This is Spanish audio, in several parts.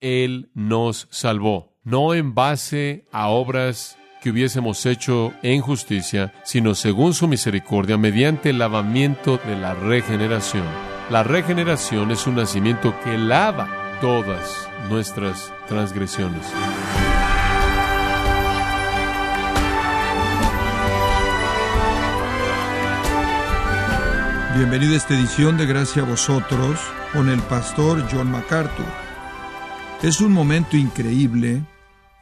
Él nos salvó, no en base a obras que hubiésemos hecho en justicia, sino según su misericordia, mediante el lavamiento de la regeneración. La regeneración es un nacimiento que lava todas nuestras transgresiones. Bienvenido a esta edición de Gracia a vosotros con el pastor John MacArthur. Es un momento increíble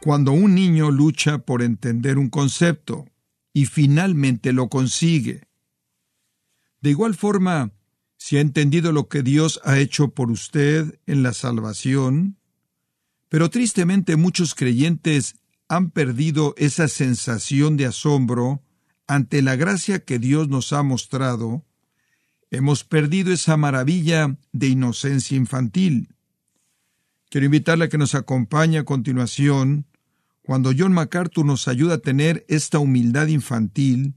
cuando un niño lucha por entender un concepto y finalmente lo consigue. De igual forma, si ha entendido lo que Dios ha hecho por usted en la salvación, pero tristemente muchos creyentes han perdido esa sensación de asombro ante la gracia que Dios nos ha mostrado, hemos perdido esa maravilla de inocencia infantil. Quiero invitarle a que nos acompañe a continuación cuando John MacArthur nos ayuda a tener esta humildad infantil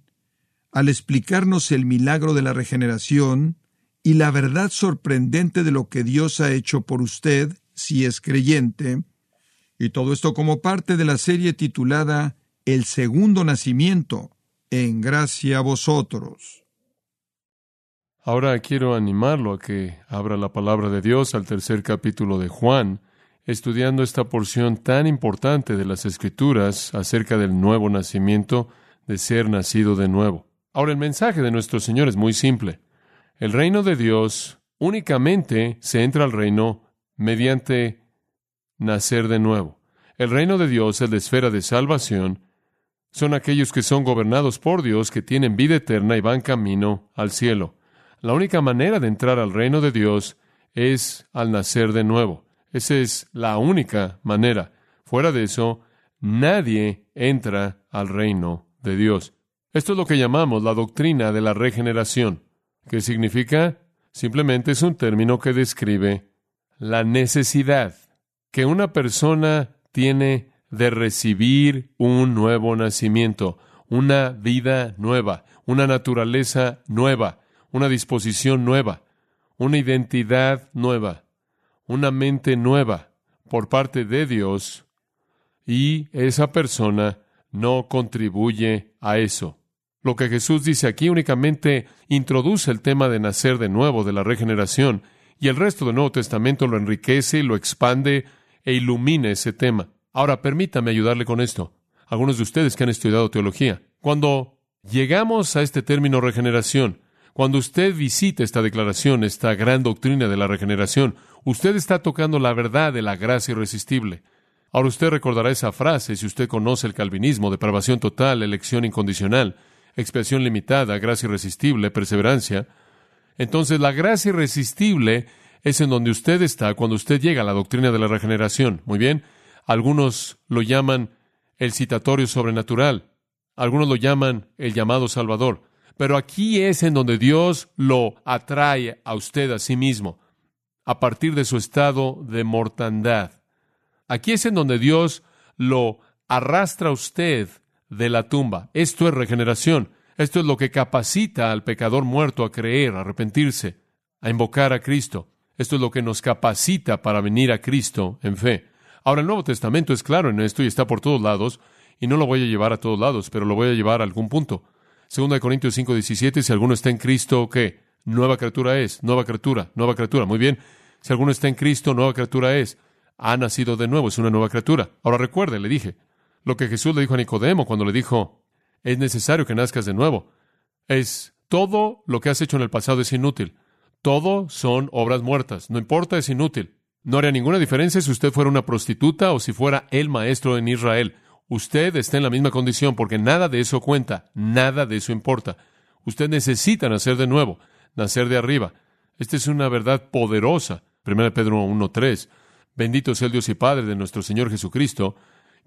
al explicarnos el milagro de la regeneración y la verdad sorprendente de lo que Dios ha hecho por usted, si es creyente, y todo esto como parte de la serie titulada El segundo nacimiento, en gracia a vosotros. Ahora quiero animarlo a que abra la palabra de Dios al tercer capítulo de Juan, estudiando esta porción tan importante de las Escrituras acerca del nuevo nacimiento, de ser nacido de nuevo. Ahora el mensaje de nuestro Señor es muy simple. El reino de Dios únicamente se entra al reino mediante nacer de nuevo. El reino de Dios, el de esfera de salvación, son aquellos que son gobernados por Dios, que tienen vida eterna y van camino al cielo. La única manera de entrar al reino de Dios es al nacer de nuevo. Esa es la única manera. Fuera de eso, nadie entra al reino de Dios. Esto es lo que llamamos la doctrina de la regeneración. ¿Qué significa? Simplemente es un término que describe la necesidad que una persona tiene de recibir un nuevo nacimiento, una vida nueva, una naturaleza nueva, una disposición nueva, una identidad nueva, una mente nueva por parte de Dios y esa persona no contribuye a eso. Lo que Jesús dice aquí únicamente introduce el tema de nacer de nuevo, de la regeneración, y el resto del Nuevo Testamento lo enriquece, lo expande e ilumina ese tema. Ahora, permítame ayudarle con esto. Algunos de ustedes que han estudiado teología, cuando llegamos a este término regeneración, cuando usted visita esta declaración, esta gran doctrina de la regeneración, usted está tocando la verdad de la gracia irresistible. Ahora usted recordará esa frase si usted conoce el calvinismo, depravación total, elección incondicional, expiación limitada, gracia irresistible, perseverancia. Entonces la gracia irresistible es en donde usted está cuando usted llega a la doctrina de la regeneración. Muy bien. Algunos lo llaman el citatorio sobrenatural. Algunos lo llaman el llamado Salvador. Pero aquí es en donde Dios lo atrae a usted a sí mismo, a partir de su estado de mortandad. Aquí es en donde Dios lo arrastra a usted de la tumba. Esto es regeneración. Esto es lo que capacita al pecador muerto a creer, a arrepentirse, a invocar a Cristo. Esto es lo que nos capacita para venir a Cristo en fe. Ahora el Nuevo Testamento es claro en esto y está por todos lados, y no lo voy a llevar a todos lados, pero lo voy a llevar a algún punto. Segunda de Corintios 5, 17, si alguno está en Cristo, ¿qué? Nueva criatura es, nueva criatura, nueva criatura. Muy bien. Si alguno está en Cristo, nueva criatura es. Ha nacido de nuevo, es una nueva criatura. Ahora recuerde, le dije, lo que Jesús le dijo a Nicodemo cuando le dijo, es necesario que nazcas de nuevo. Es todo lo que has hecho en el pasado es inútil. Todo son obras muertas. No importa, es inútil. No haría ninguna diferencia si usted fuera una prostituta o si fuera el maestro en Israel. Usted está en la misma condición porque nada de eso cuenta, nada de eso importa. Usted necesita nacer de nuevo, nacer de arriba. Esta es una verdad poderosa. 1 Pedro 1.3. Bendito sea el Dios y Padre de nuestro Señor Jesucristo,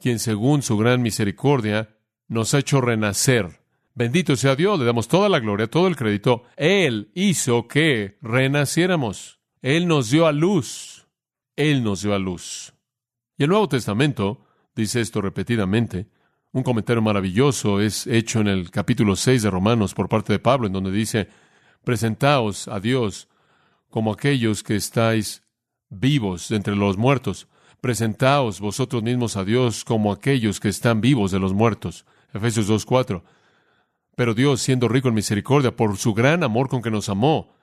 quien según su gran misericordia nos ha hecho renacer. Bendito sea Dios, le damos toda la gloria, todo el crédito. Él hizo que renaciéramos. Él nos dio a luz. Él nos dio a luz. Y el Nuevo Testamento dice esto repetidamente. Un comentario maravilloso es hecho en el capítulo 6 de Romanos por parte de Pablo, en donde dice, presentaos a Dios como aquellos que estáis vivos entre los muertos. presentaos vosotros mismos a Dios como aquellos que están vivos de los muertos. Efesios 2.4. Pero Dios, siendo rico en misericordia, por su gran amor con que nos amó,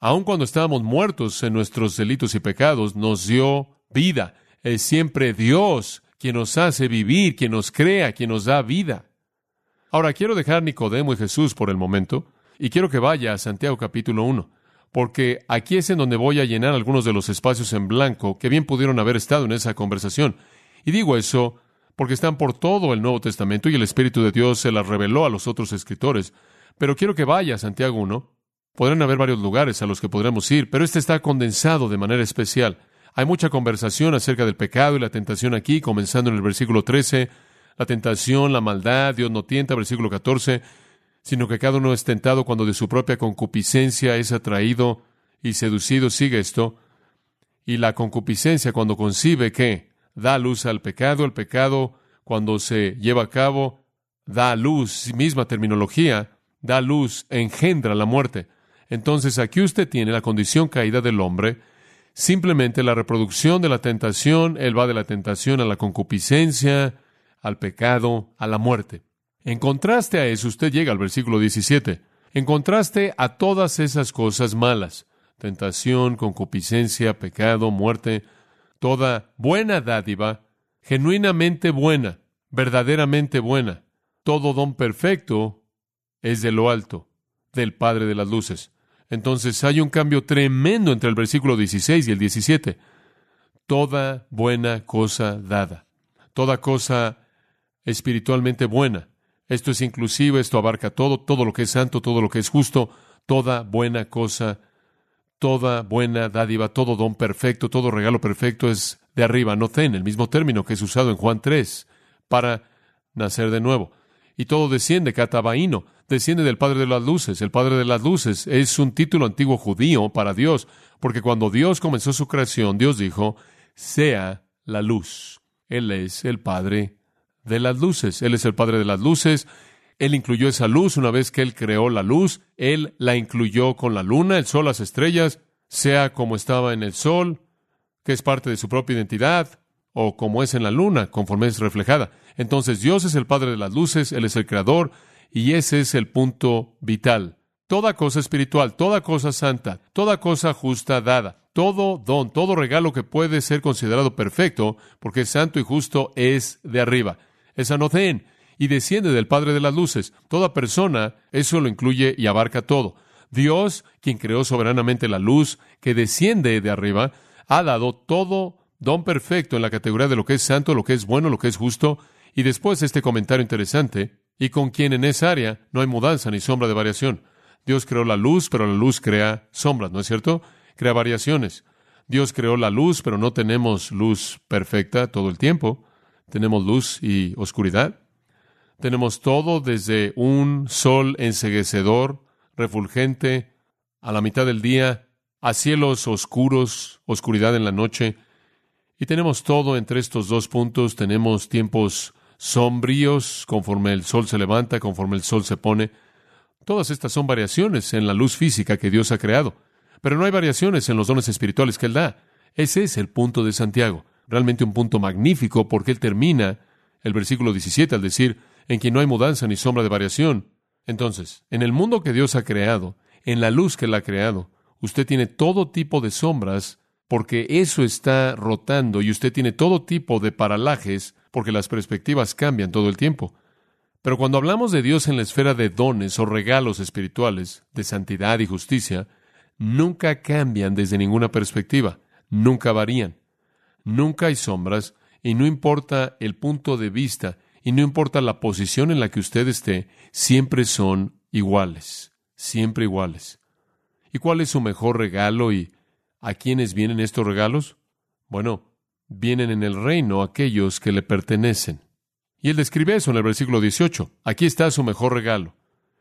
aun cuando estábamos muertos en nuestros delitos y pecados, nos dio vida. Es siempre Dios quien nos hace vivir, quien nos crea, quien nos da vida. Ahora quiero dejar Nicodemo y Jesús por el momento, y quiero que vaya a Santiago capítulo 1, porque aquí es en donde voy a llenar algunos de los espacios en blanco que bien pudieron haber estado en esa conversación. Y digo eso porque están por todo el Nuevo Testamento y el Espíritu de Dios se las reveló a los otros escritores. Pero quiero que vaya a Santiago 1. Podrán haber varios lugares a los que podremos ir, pero este está condensado de manera especial. Hay mucha conversación acerca del pecado y la tentación aquí, comenzando en el versículo 13, la tentación, la maldad, Dios no tienta, versículo 14, sino que cada uno es tentado cuando de su propia concupiscencia es atraído y seducido, sigue esto, y la concupiscencia cuando concibe que da luz al pecado, el pecado cuando se lleva a cabo da luz, misma terminología, da luz, engendra la muerte. Entonces aquí usted tiene la condición caída del hombre, simplemente la reproducción de la tentación, él va de la tentación a la concupiscencia, al pecado, a la muerte. En contraste a eso, usted llega al versículo 17. En contraste a todas esas cosas malas, tentación, concupiscencia, pecado, muerte, toda buena dádiva, genuinamente buena, verdaderamente buena, todo don perfecto es de lo alto, del Padre de las Luces. Entonces hay un cambio tremendo entre el versículo 16 y el 17. Toda buena cosa dada, toda cosa espiritualmente buena. Esto es inclusive, esto abarca todo, todo lo que es santo, todo lo que es justo, toda buena cosa, toda buena dádiva, todo don perfecto, todo regalo perfecto es de arriba, no ten, el mismo término que es usado en Juan 3, para nacer de nuevo. Y todo desciende, catabaíno, desciende del Padre de las Luces. El Padre de las Luces es un título antiguo judío para Dios, porque cuando Dios comenzó su creación, Dios dijo, sea la luz. Él es el Padre de las luces. Él es el Padre de las luces. Él incluyó esa luz una vez que Él creó la luz. Él la incluyó con la luna, el sol, las estrellas, sea como estaba en el sol, que es parte de su propia identidad, o como es en la luna, conforme es reflejada. Entonces Dios es el Padre de las luces, Él es el Creador, y ese es el punto vital. Toda cosa espiritual, toda cosa santa, toda cosa justa dada, todo don, todo regalo que puede ser considerado perfecto, porque es santo y justo, es de arriba. Es anocén y desciende del Padre de las Luces. Toda persona, eso lo incluye y abarca todo. Dios, quien creó soberanamente la luz, que desciende de arriba, ha dado todo don perfecto en la categoría de lo que es santo, lo que es bueno, lo que es justo, y después este comentario interesante, y con quien en esa área no hay mudanza ni sombra de variación. Dios creó la luz, pero la luz crea sombras, ¿no es cierto? Crea variaciones. Dios creó la luz, pero no tenemos luz perfecta todo el tiempo. Tenemos luz y oscuridad. Tenemos todo desde un sol enseguecedor, refulgente, a la mitad del día, a cielos oscuros, oscuridad en la noche. Y tenemos todo entre estos dos puntos. Tenemos tiempos sombríos conforme el sol se levanta, conforme el sol se pone. Todas estas son variaciones en la luz física que Dios ha creado. Pero no hay variaciones en los dones espirituales que Él da. Ese es el punto de Santiago. Realmente un punto magnífico porque Él termina el versículo 17 al decir, en quien no hay mudanza ni sombra de variación. Entonces, en el mundo que Dios ha creado, en la luz que Él ha creado, usted tiene todo tipo de sombras porque eso está rotando y usted tiene todo tipo de paralajes porque las perspectivas cambian todo el tiempo. Pero cuando hablamos de Dios en la esfera de dones o regalos espirituales, de santidad y justicia, nunca cambian desde ninguna perspectiva, nunca varían, nunca hay sombras y no importa el punto de vista y no importa la posición en la que usted esté, siempre son iguales, siempre iguales. ¿Y cuál es su mejor regalo y a quiénes vienen estos regalos? Bueno, vienen en el reino aquellos que le pertenecen. Y él describe eso en el versículo 18. Aquí está su mejor regalo.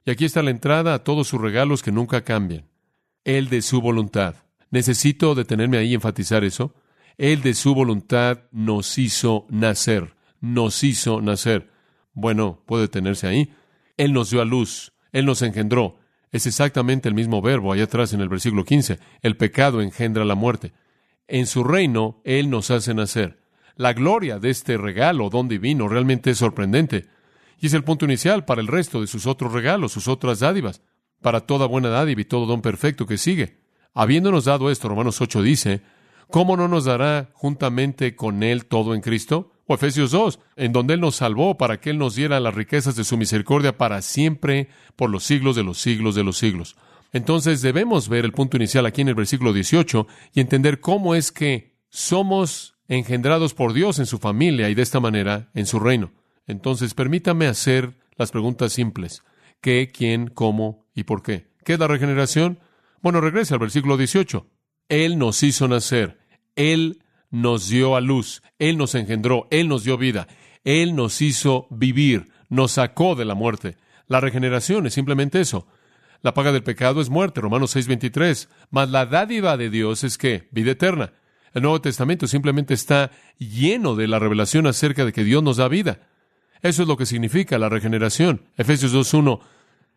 Y aquí está la entrada a todos sus regalos que nunca cambian. Él de su voluntad. Necesito detenerme ahí y enfatizar eso. Él de su voluntad nos hizo nacer. Nos hizo nacer. Bueno, puede detenerse ahí. Él nos dio a luz. Él nos engendró. Es exactamente el mismo verbo allá atrás en el versículo 15. El pecado engendra la muerte. en su reino, Él nos hace nacer. La gloria de este regalo, don divino, realmente es sorprendente. Y es el punto inicial para el resto de sus otros regalos, sus otras dádivas, para toda buena dádiva y todo don perfecto que sigue. Habiéndonos dado esto, Romanos 8 dice, ¿cómo no nos dará juntamente con Él todo en Cristo? O Efesios 2, en donde Él nos salvó para que Él nos diera las riquezas de su misericordia para siempre, por los siglos de los siglos de los siglos. Entonces debemos ver el punto inicial aquí en el versículo 18 y entender cómo es que somos engendrados por Dios en su familia y de esta manera en su reino. Entonces permítame hacer las preguntas simples. ¿Qué, quién, cómo y por qué? ¿Qué es la regeneración? Bueno, regresa al versículo 18. Él nos hizo nacer. Él nos dio a luz. Él nos engendró. Él nos dio vida. Él nos hizo vivir. Nos sacó de la muerte. La regeneración es simplemente eso. La paga del pecado es muerte, Romanos 6:23. Mas la dádiva de Dios es que vida eterna. El Nuevo Testamento simplemente está lleno de la revelación acerca de que Dios nos da vida. Eso es lo que significa la regeneración. Efesios 2:1.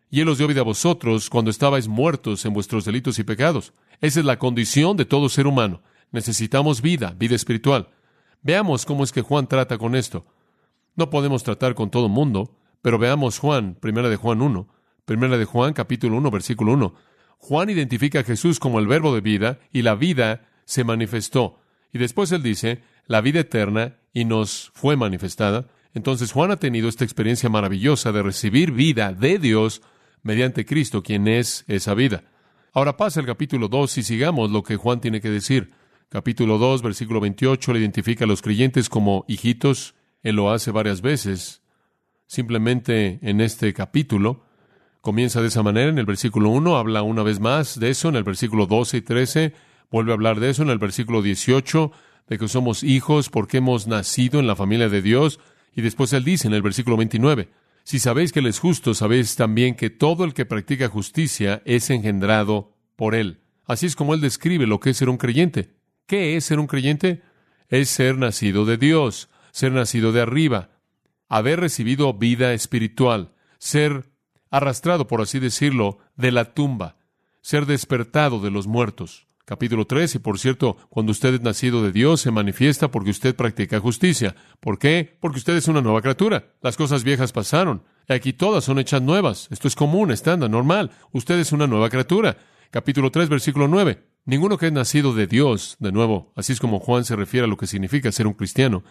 Y Él os dio vida a vosotros cuando estabais muertos en vuestros delitos y pecados. Esa es la condición de todo ser humano. Necesitamos vida, vida espiritual. Veamos cómo es que Juan trata con esto. No podemos tratar con todo mundo, pero veamos Juan, primera de Juan 1. Primera de Juan, capítulo 1, versículo 1. Juan identifica a Jesús como el verbo de vida y la vida se manifestó. Y después él dice, la vida eterna y nos fue manifestada. Entonces Juan ha tenido esta experiencia maravillosa de recibir vida de Dios mediante Cristo, quien es esa vida. Ahora pasa el capítulo 2 y sigamos lo que Juan tiene que decir. Capítulo 2, versículo 28, le identifica a los creyentes como hijitos. Él lo hace varias veces. Simplemente en este capítulo Comienza de esa manera en el versículo 1, habla una vez más de eso, en el versículo 12 y 13 vuelve a hablar de eso, en el versículo 18, de que somos hijos porque hemos nacido en la familia de Dios, y después él dice en el versículo 29, si sabéis que Él es justo, sabéis también que todo el que practica justicia es engendrado por Él. Así es como Él describe lo que es ser un creyente. ¿Qué es ser un creyente? Es ser nacido de Dios, ser nacido de arriba, haber recibido vida espiritual, ser arrastrado, por así decirlo, de la tumba, ser despertado de los muertos. Capítulo 3, y por cierto, cuando usted es nacido de Dios, se manifiesta porque usted practica justicia. ¿Por qué? Porque usted es una nueva criatura. Las cosas viejas pasaron. Aquí todas son hechas nuevas. Esto es común, estándar, normal. Usted es una nueva criatura. Capítulo 3, versículo 9. Ninguno que es nacido de Dios, de nuevo, así es como Juan se refiere a lo que significa ser un cristiano,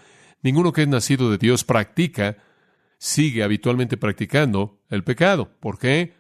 ninguno que es nacido de Dios practica sigue habitualmente practicando el pecado. ¿Por qué?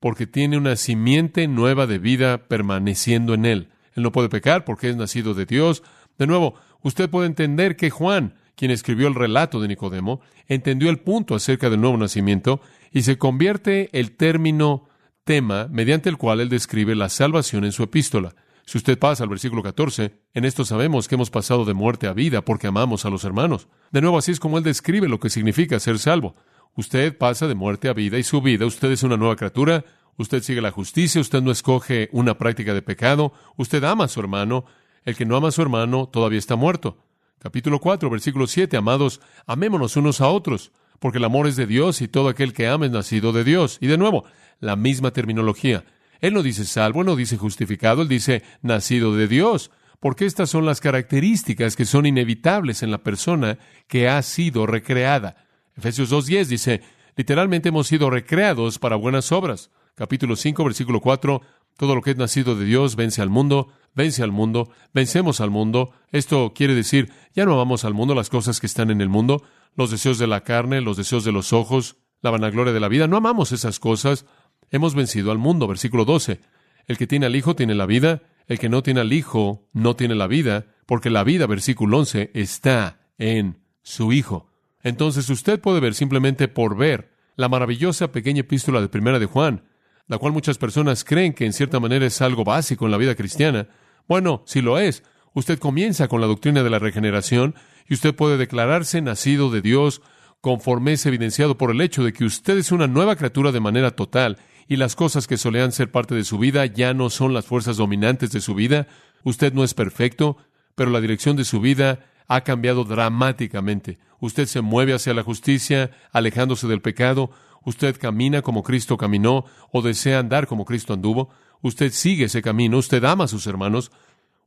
Porque tiene una simiente nueva de vida permaneciendo en él. Él no puede pecar porque es nacido de Dios. De nuevo, usted puede entender que Juan, quien escribió el relato de Nicodemo, entendió el punto acerca del nuevo nacimiento y se convierte el término tema mediante el cual él describe la salvación en su epístola. Si usted pasa al versículo 14, en esto sabemos que hemos pasado de muerte a vida porque amamos a los hermanos. De nuevo, así es como él describe lo que significa ser salvo. Usted pasa de muerte a vida y su vida, usted es una nueva criatura, usted sigue la justicia, usted no escoge una práctica de pecado, usted ama a su hermano, el que no ama a su hermano todavía está muerto. Capítulo 4, versículo 7, amados, amémonos unos a otros, porque el amor es de Dios y todo aquel que ama es nacido de Dios. Y de nuevo, la misma terminología. Él no dice salvo, no dice justificado, él dice nacido de Dios, porque estas son las características que son inevitables en la persona que ha sido recreada. Efesios 2.10 dice, literalmente hemos sido recreados para buenas obras. Capítulo 5, versículo 4, todo lo que es nacido de Dios vence al mundo, vence al mundo, vencemos al mundo. Esto quiere decir, ya no amamos al mundo las cosas que están en el mundo, los deseos de la carne, los deseos de los ojos, la vanagloria de la vida, no amamos esas cosas, Hemos vencido al mundo. Versículo 12. El que tiene al Hijo tiene la vida, el que no tiene al Hijo no tiene la vida, porque la vida, versículo 11, está en su Hijo. Entonces usted puede ver simplemente por ver la maravillosa pequeña epístola de Primera de Juan, la cual muchas personas creen que en cierta manera es algo básico en la vida cristiana. Bueno, si lo es, usted comienza con la doctrina de la regeneración y usted puede declararse nacido de Dios conforme es evidenciado por el hecho de que usted es una nueva criatura de manera total y las cosas que solían ser parte de su vida ya no son las fuerzas dominantes de su vida. Usted no es perfecto, pero la dirección de su vida ha cambiado dramáticamente. Usted se mueve hacia la justicia, alejándose del pecado. Usted camina como Cristo caminó o desea andar como Cristo anduvo. Usted sigue ese camino. Usted ama a sus hermanos.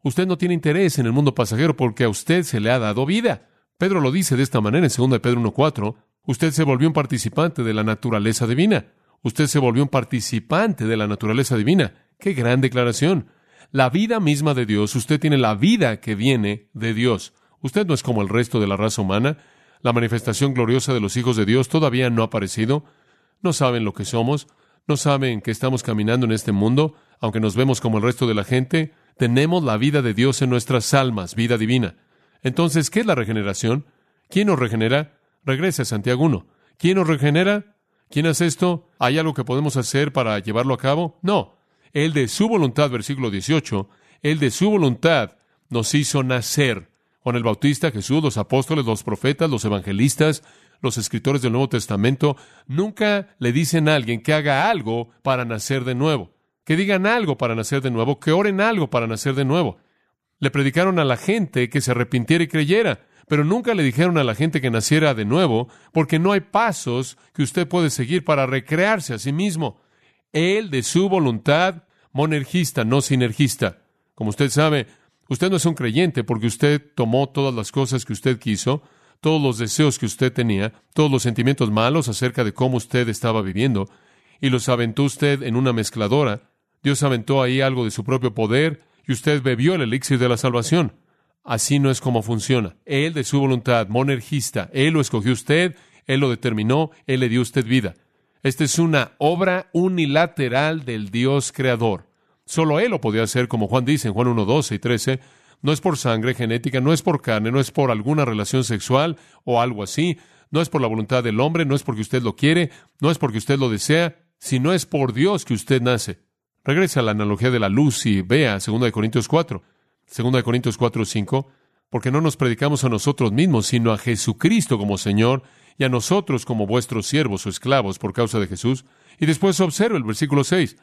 Usted no tiene interés en el mundo pasajero porque a usted se le ha dado vida. Pedro lo dice de esta manera en 2 Pedro 1.4. Usted se volvió un participante de la naturaleza divina. Usted se volvió un participante de la naturaleza divina. ¡Qué gran declaración! La vida misma de Dios, usted tiene la vida que viene de Dios. Usted no es como el resto de la raza humana. La manifestación gloriosa de los hijos de Dios todavía no ha aparecido. No saben lo que somos. No saben que estamos caminando en este mundo, aunque nos vemos como el resto de la gente. Tenemos la vida de Dios en nuestras almas, vida divina. Entonces, ¿qué es la regeneración? ¿Quién nos regenera? Regresa a Santiago 1. ¿Quién nos regenera? ¿Quién hace esto? ¿Hay algo que podemos hacer para llevarlo a cabo? No. Él de su voluntad, versículo 18, Él de su voluntad nos hizo nacer. Juan el Bautista, Jesús, los apóstoles, los profetas, los evangelistas, los escritores del Nuevo Testamento, nunca le dicen a alguien que haga algo para nacer de nuevo que digan algo para nacer de nuevo, que oren algo para nacer de nuevo. Le predicaron a la gente que se arrepintiera y creyera, pero nunca le dijeron a la gente que naciera de nuevo, porque no hay pasos que usted puede seguir para recrearse a sí mismo. Él, de su voluntad, monergista, no sinergista. Como usted sabe, usted no es un creyente porque usted tomó todas las cosas que usted quiso, todos los deseos que usted tenía, todos los sentimientos malos acerca de cómo usted estaba viviendo, y los aventó usted en una mezcladora, Dios aventó ahí algo de su propio poder y usted bebió el elixir de la salvación. Así no es como funciona. Él, de su voluntad, monergista, Él lo escogió usted, Él lo determinó, Él le dio usted vida. Esta es una obra unilateral del Dios creador. Solo Él lo podía hacer, como Juan dice en Juan 1, 12 y 13. No es por sangre genética, no es por carne, no es por alguna relación sexual o algo así. No es por la voluntad del hombre, no es porque usted lo quiere, no es porque usted lo desea, sino es por Dios que usted nace. Regresa a la analogía de la luz y vea 2 Corintios 4. 2 Corintios 4, 5. Porque no nos predicamos a nosotros mismos, sino a Jesucristo como Señor y a nosotros como vuestros siervos o esclavos por causa de Jesús. Y después observa el versículo 6.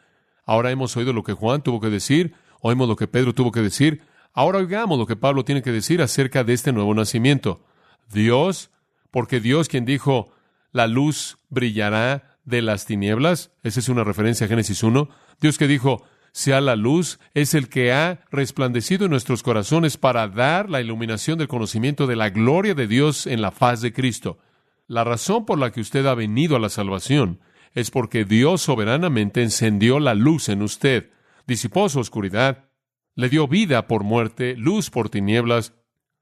Ahora hemos oído lo que Juan tuvo que decir, oímos lo que Pedro tuvo que decir, ahora oigamos lo que Pablo tiene que decir acerca de este nuevo nacimiento. Dios, porque Dios quien dijo, la luz brillará de las tinieblas, esa es una referencia a Génesis 1, Dios que dijo, sea la luz, es el que ha resplandecido en nuestros corazones para dar la iluminación del conocimiento de la gloria de Dios en la faz de Cristo. La razón por la que usted ha venido a la salvación es porque Dios soberanamente encendió la luz en usted, disipó su oscuridad, le dio vida por muerte, luz por tinieblas,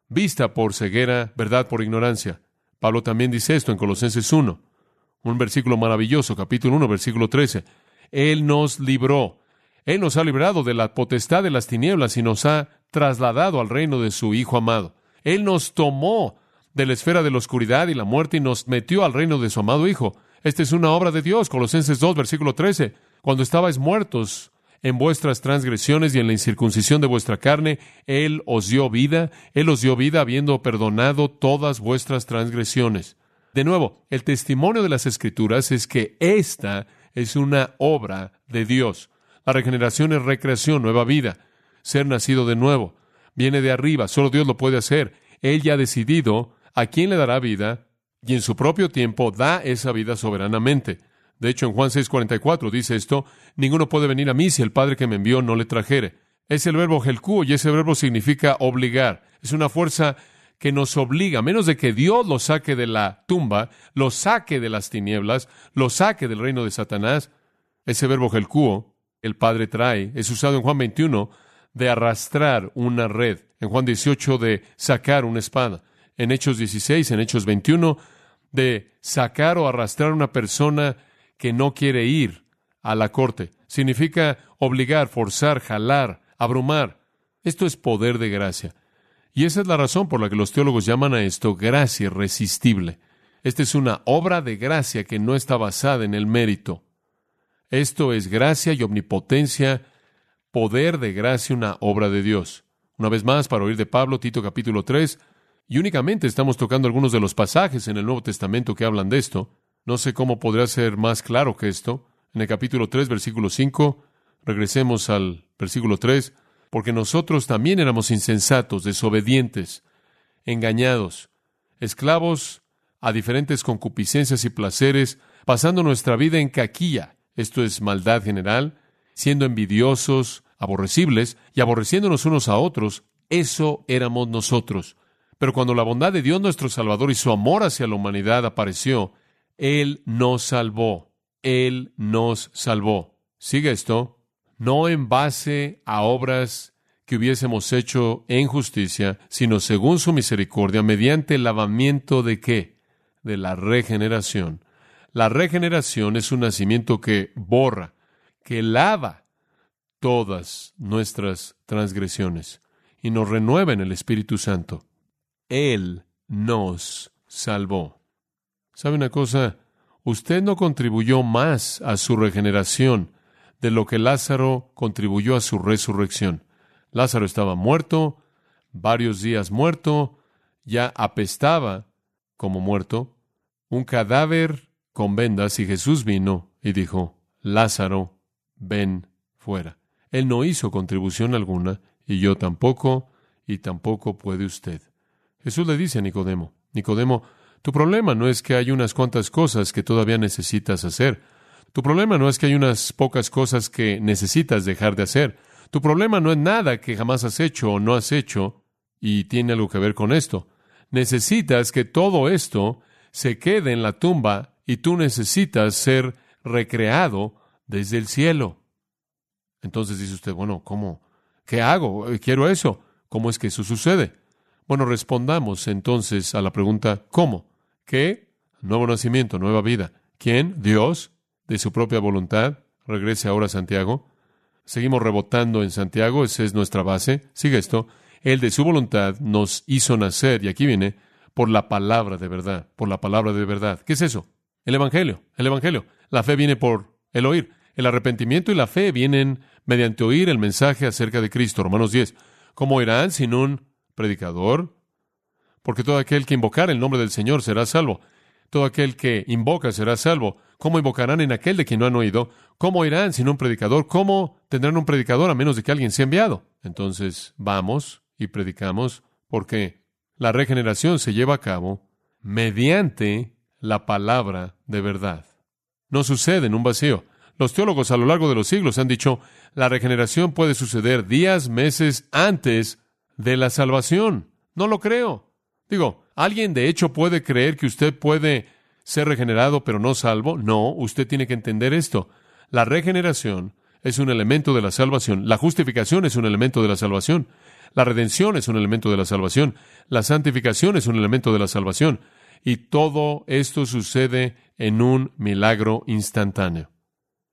vista por ceguera, verdad por ignorancia. Pablo también dice esto en Colosenses 1, un versículo maravilloso, capítulo 1, versículo 13. Él nos libró. Él nos ha librado de la potestad de las tinieblas y nos ha trasladado al reino de su Hijo amado. Él nos tomó de la esfera de la oscuridad y la muerte y nos metió al reino de su amado Hijo. Esta es una obra de Dios, Colosenses 2, versículo 13. Cuando estabais muertos en vuestras transgresiones y en la incircuncisión de vuestra carne, Él os dio vida, Él os dio vida habiendo perdonado todas vuestras transgresiones. De nuevo, el testimonio de las Escrituras es que esta es una obra de Dios. La regeneración es recreación, nueva vida, ser nacido de nuevo. Viene de arriba, solo Dios lo puede hacer. Él ya ha decidido a quién le dará vida y en su propio tiempo da esa vida soberanamente. De hecho, en Juan 6:44 dice esto, ninguno puede venir a mí si el Padre que me envió no le trajere. Es el verbo helku y ese verbo significa obligar. Es una fuerza que nos obliga, a menos de que Dios lo saque de la tumba, lo saque de las tinieblas, lo saque del reino de Satanás. Ese verbo gelcuo, el Padre trae, es usado en Juan 21 de arrastrar una red, en Juan 18 de sacar una espada, en Hechos 16, en Hechos 21 de sacar o arrastrar una persona que no quiere ir a la corte. Significa obligar, forzar, jalar, abrumar. Esto es poder de gracia. Y esa es la razón por la que los teólogos llaman a esto gracia irresistible. Esta es una obra de gracia que no está basada en el mérito. Esto es gracia y omnipotencia, poder de gracia, una obra de Dios. Una vez más, para oír de Pablo, Tito capítulo 3, y únicamente estamos tocando algunos de los pasajes en el Nuevo Testamento que hablan de esto. No sé cómo podría ser más claro que esto. En el capítulo 3, versículo 5, regresemos al versículo 3, porque nosotros también éramos insensatos, desobedientes, engañados, esclavos a diferentes concupiscencias y placeres, pasando nuestra vida en caquilla, esto es maldad general, siendo envidiosos, aborrecibles y aborreciéndonos unos a otros, eso éramos nosotros. Pero cuando la bondad de Dios nuestro Salvador y su amor hacia la humanidad apareció, Él nos salvó. Él nos salvó. Sigue esto, no en base a obras que hubiésemos hecho en justicia, sino según su misericordia, mediante el lavamiento de qué? De la regeneración. La regeneración es un nacimiento que borra, que lava todas nuestras transgresiones y nos renueva en el Espíritu Santo. Él nos salvó. ¿Sabe una cosa? Usted no contribuyó más a su regeneración de lo que Lázaro contribuyó a su resurrección. Lázaro estaba muerto, varios días muerto, ya apestaba como muerto, un cadáver con vendas y Jesús vino y dijo, Lázaro, ven fuera. Él no hizo contribución alguna y yo tampoco y tampoco puede usted. Jesús le dice a Nicodemo, Nicodemo, tu problema no es que hay unas cuantas cosas que todavía necesitas hacer. Tu problema no es que hay unas pocas cosas que necesitas dejar de hacer. Tu problema no es nada que jamás has hecho o no has hecho y tiene algo que ver con esto. Necesitas que todo esto se quede en la tumba y tú necesitas ser recreado desde el cielo. Entonces dice usted, bueno, ¿cómo? ¿Qué hago? Quiero eso. ¿Cómo es que eso sucede? Bueno, respondamos entonces a la pregunta, ¿cómo? ¿Qué? Nuevo nacimiento, nueva vida. ¿Quién? Dios, de su propia voluntad. Regrese ahora a Santiago. Seguimos rebotando en Santiago, esa es nuestra base. Sigue esto. Él de su voluntad nos hizo nacer, y aquí viene, por la palabra de verdad, por la palabra de verdad. ¿Qué es eso? El Evangelio, el Evangelio. La fe viene por el oír. El arrepentimiento y la fe vienen mediante oír el mensaje acerca de Cristo. Romanos 10. ¿Cómo irán sin un predicador? Porque todo aquel que invocar el nombre del Señor será salvo. Todo aquel que invoca será salvo. ¿Cómo invocarán en aquel de quien no han oído? ¿Cómo irán sin un predicador? ¿Cómo tendrán un predicador a menos de que alguien sea enviado? Entonces vamos y predicamos porque la regeneración se lleva a cabo mediante la palabra de verdad. No sucede en un vacío. Los teólogos a lo largo de los siglos han dicho, la regeneración puede suceder días, meses antes de la salvación. No lo creo. Digo, ¿alguien de hecho puede creer que usted puede ser regenerado pero no salvo? No, usted tiene que entender esto. La regeneración es un elemento de la salvación. La justificación es un elemento de la salvación. La redención es un elemento de la salvación. La santificación es un elemento de la salvación. Y todo esto sucede en un milagro instantáneo.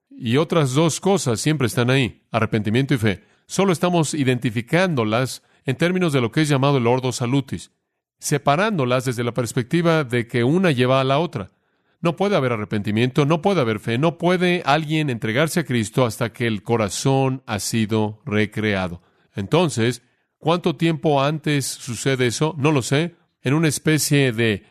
Y otras dos cosas siempre están ahí, arrepentimiento y fe. Solo estamos identificándolas en términos de lo que es llamado el ordo salutis, separándolas desde la perspectiva de que una lleva a la otra. No puede haber arrepentimiento, no puede haber fe, no puede alguien entregarse a Cristo hasta que el corazón ha sido recreado. Entonces, ¿cuánto tiempo antes sucede eso? No lo sé. En una especie de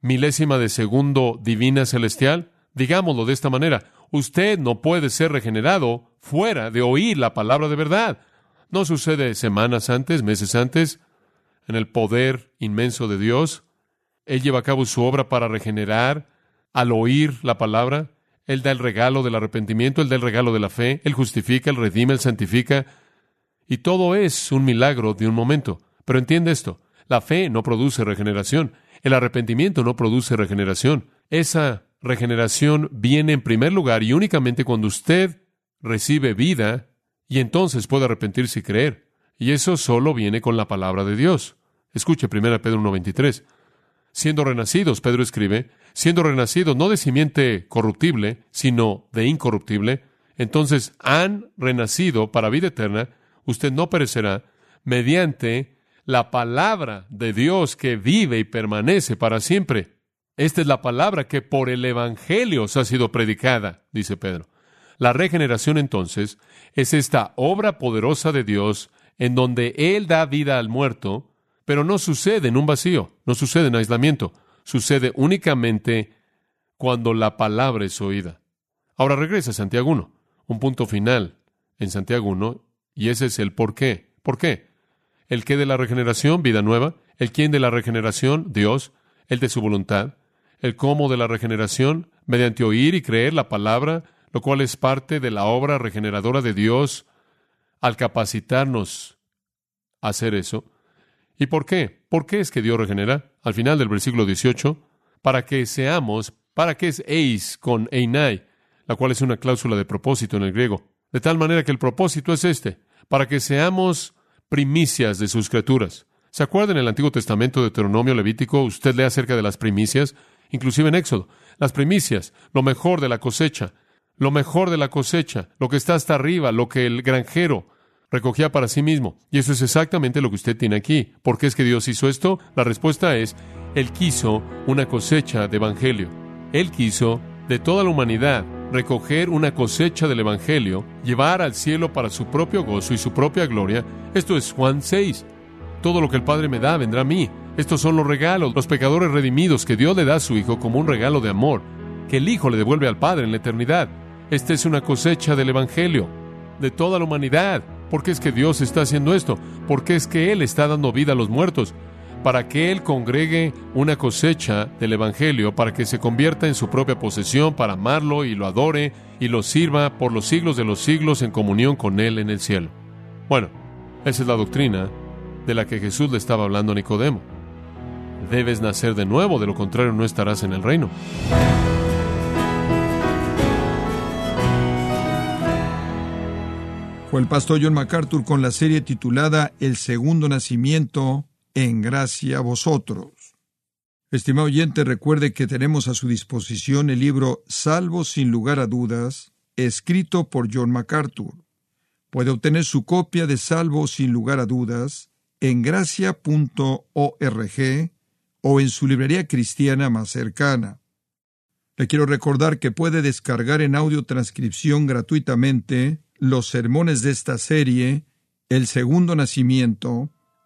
milésima de segundo divina celestial. Digámoslo de esta manera, usted no puede ser regenerado fuera de oír la palabra de verdad. No sucede semanas antes, meses antes, en el poder inmenso de Dios. Él lleva a cabo su obra para regenerar al oír la palabra. Él da el regalo del arrepentimiento, Él da el regalo de la fe, Él justifica, Él redime, Él santifica. Y todo es un milagro de un momento. Pero entiende esto, la fe no produce regeneración, el arrepentimiento no produce regeneración. Esa regeneración viene en primer lugar y únicamente cuando usted recibe vida y entonces puede arrepentirse y creer. Y eso solo viene con la palabra de Dios. Escuche 1 Pedro 1.23. Siendo renacidos, Pedro escribe, siendo renacidos no de simiente corruptible, sino de incorruptible, entonces han renacido para vida eterna, usted no perecerá, mediante la palabra de Dios que vive y permanece para siempre. Esta es la palabra que por el Evangelio os ha sido predicada, dice Pedro. La regeneración entonces es esta obra poderosa de Dios en donde Él da vida al muerto, pero no sucede en un vacío, no sucede en aislamiento, sucede únicamente cuando la palabra es oída. Ahora regresa a Santiago 1, un punto final en Santiago 1, y ese es el por qué. ¿Por qué? El qué de la regeneración, vida nueva. El quién de la regeneración, Dios. El de su voluntad. El cómo de la regeneración, mediante oír y creer la palabra lo cual es parte de la obra regeneradora de Dios al capacitarnos a hacer eso. ¿Y por qué? ¿Por qué es que Dios regenera? Al final del versículo 18, para que seamos, para que es eis con einai, la cual es una cláusula de propósito en el griego. De tal manera que el propósito es este, para que seamos primicias de sus criaturas. ¿Se acuerdan en el Antiguo Testamento de Deuteronomio Levítico? Usted lee acerca de las primicias, inclusive en Éxodo. Las primicias, lo mejor de la cosecha, lo mejor de la cosecha, lo que está hasta arriba, lo que el granjero recogía para sí mismo. Y eso es exactamente lo que usted tiene aquí. ¿Por qué es que Dios hizo esto? La respuesta es, Él quiso una cosecha de Evangelio. Él quiso de toda la humanidad recoger una cosecha del Evangelio, llevar al cielo para su propio gozo y su propia gloria. Esto es Juan 6. Todo lo que el Padre me da vendrá a mí. Estos son los regalos, los pecadores redimidos que Dios le da a su Hijo como un regalo de amor, que el Hijo le devuelve al Padre en la eternidad. Esta es una cosecha del Evangelio, de toda la humanidad. ¿Por qué es que Dios está haciendo esto? ¿Por qué es que Él está dando vida a los muertos? Para que Él congregue una cosecha del Evangelio, para que se convierta en su propia posesión, para amarlo y lo adore y lo sirva por los siglos de los siglos en comunión con Él en el cielo. Bueno, esa es la doctrina de la que Jesús le estaba hablando a Nicodemo. Debes nacer de nuevo, de lo contrario no estarás en el reino. Fue el pastor John MacArthur con la serie titulada El segundo nacimiento en gracia a vosotros. Estimado oyente, recuerde que tenemos a su disposición el libro Salvo sin lugar a dudas, escrito por John MacArthur. Puede obtener su copia de Salvo sin lugar a dudas en gracia.org o en su librería cristiana más cercana. Le quiero recordar que puede descargar en audio transcripción gratuitamente los sermones de esta serie, El Segundo Nacimiento,